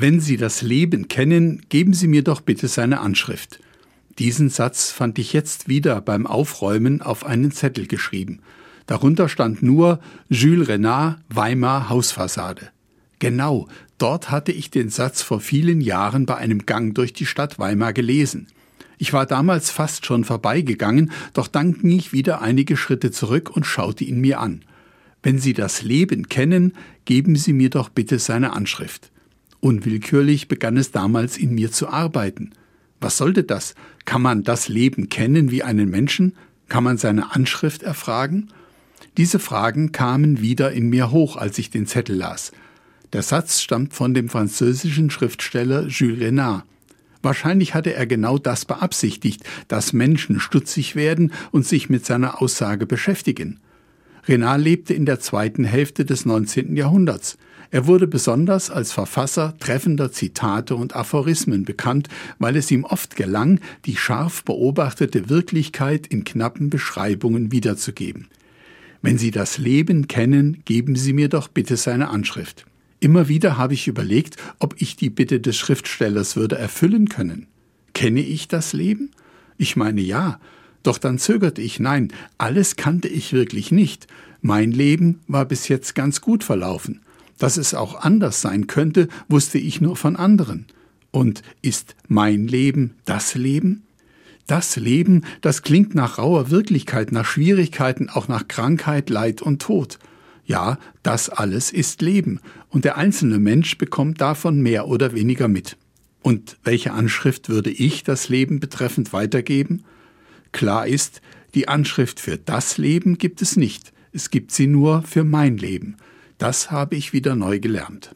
Wenn Sie das Leben kennen, geben Sie mir doch bitte seine Anschrift. Diesen Satz fand ich jetzt wieder beim Aufräumen auf einen Zettel geschrieben. Darunter stand nur Jules Renard, Weimar Hausfassade. Genau, dort hatte ich den Satz vor vielen Jahren bei einem Gang durch die Stadt Weimar gelesen. Ich war damals fast schon vorbeigegangen, doch dann ging ich wieder einige Schritte zurück und schaute ihn mir an. Wenn Sie das Leben kennen, geben Sie mir doch bitte seine Anschrift. Unwillkürlich begann es damals in mir zu arbeiten. Was sollte das? Kann man das Leben kennen wie einen Menschen? Kann man seine Anschrift erfragen? Diese Fragen kamen wieder in mir hoch, als ich den Zettel las. Der Satz stammt von dem französischen Schriftsteller Jules Renard. Wahrscheinlich hatte er genau das beabsichtigt, dass Menschen stutzig werden und sich mit seiner Aussage beschäftigen. Renard lebte in der zweiten Hälfte des 19. Jahrhunderts. Er wurde besonders als Verfasser treffender Zitate und Aphorismen bekannt, weil es ihm oft gelang, die scharf beobachtete Wirklichkeit in knappen Beschreibungen wiederzugeben. Wenn Sie das Leben kennen, geben Sie mir doch bitte seine Anschrift. Immer wieder habe ich überlegt, ob ich die Bitte des Schriftstellers würde erfüllen können. Kenne ich das Leben? Ich meine ja, doch dann zögerte ich, nein, alles kannte ich wirklich nicht. Mein Leben war bis jetzt ganz gut verlaufen. Dass es auch anders sein könnte, wusste ich nur von anderen. Und ist mein Leben das Leben? Das Leben, das klingt nach rauer Wirklichkeit, nach Schwierigkeiten, auch nach Krankheit, Leid und Tod. Ja, das alles ist Leben, und der einzelne Mensch bekommt davon mehr oder weniger mit. Und welche Anschrift würde ich das Leben betreffend weitergeben? Klar ist, die Anschrift für das Leben gibt es nicht, es gibt sie nur für mein Leben. Das habe ich wieder neu gelernt.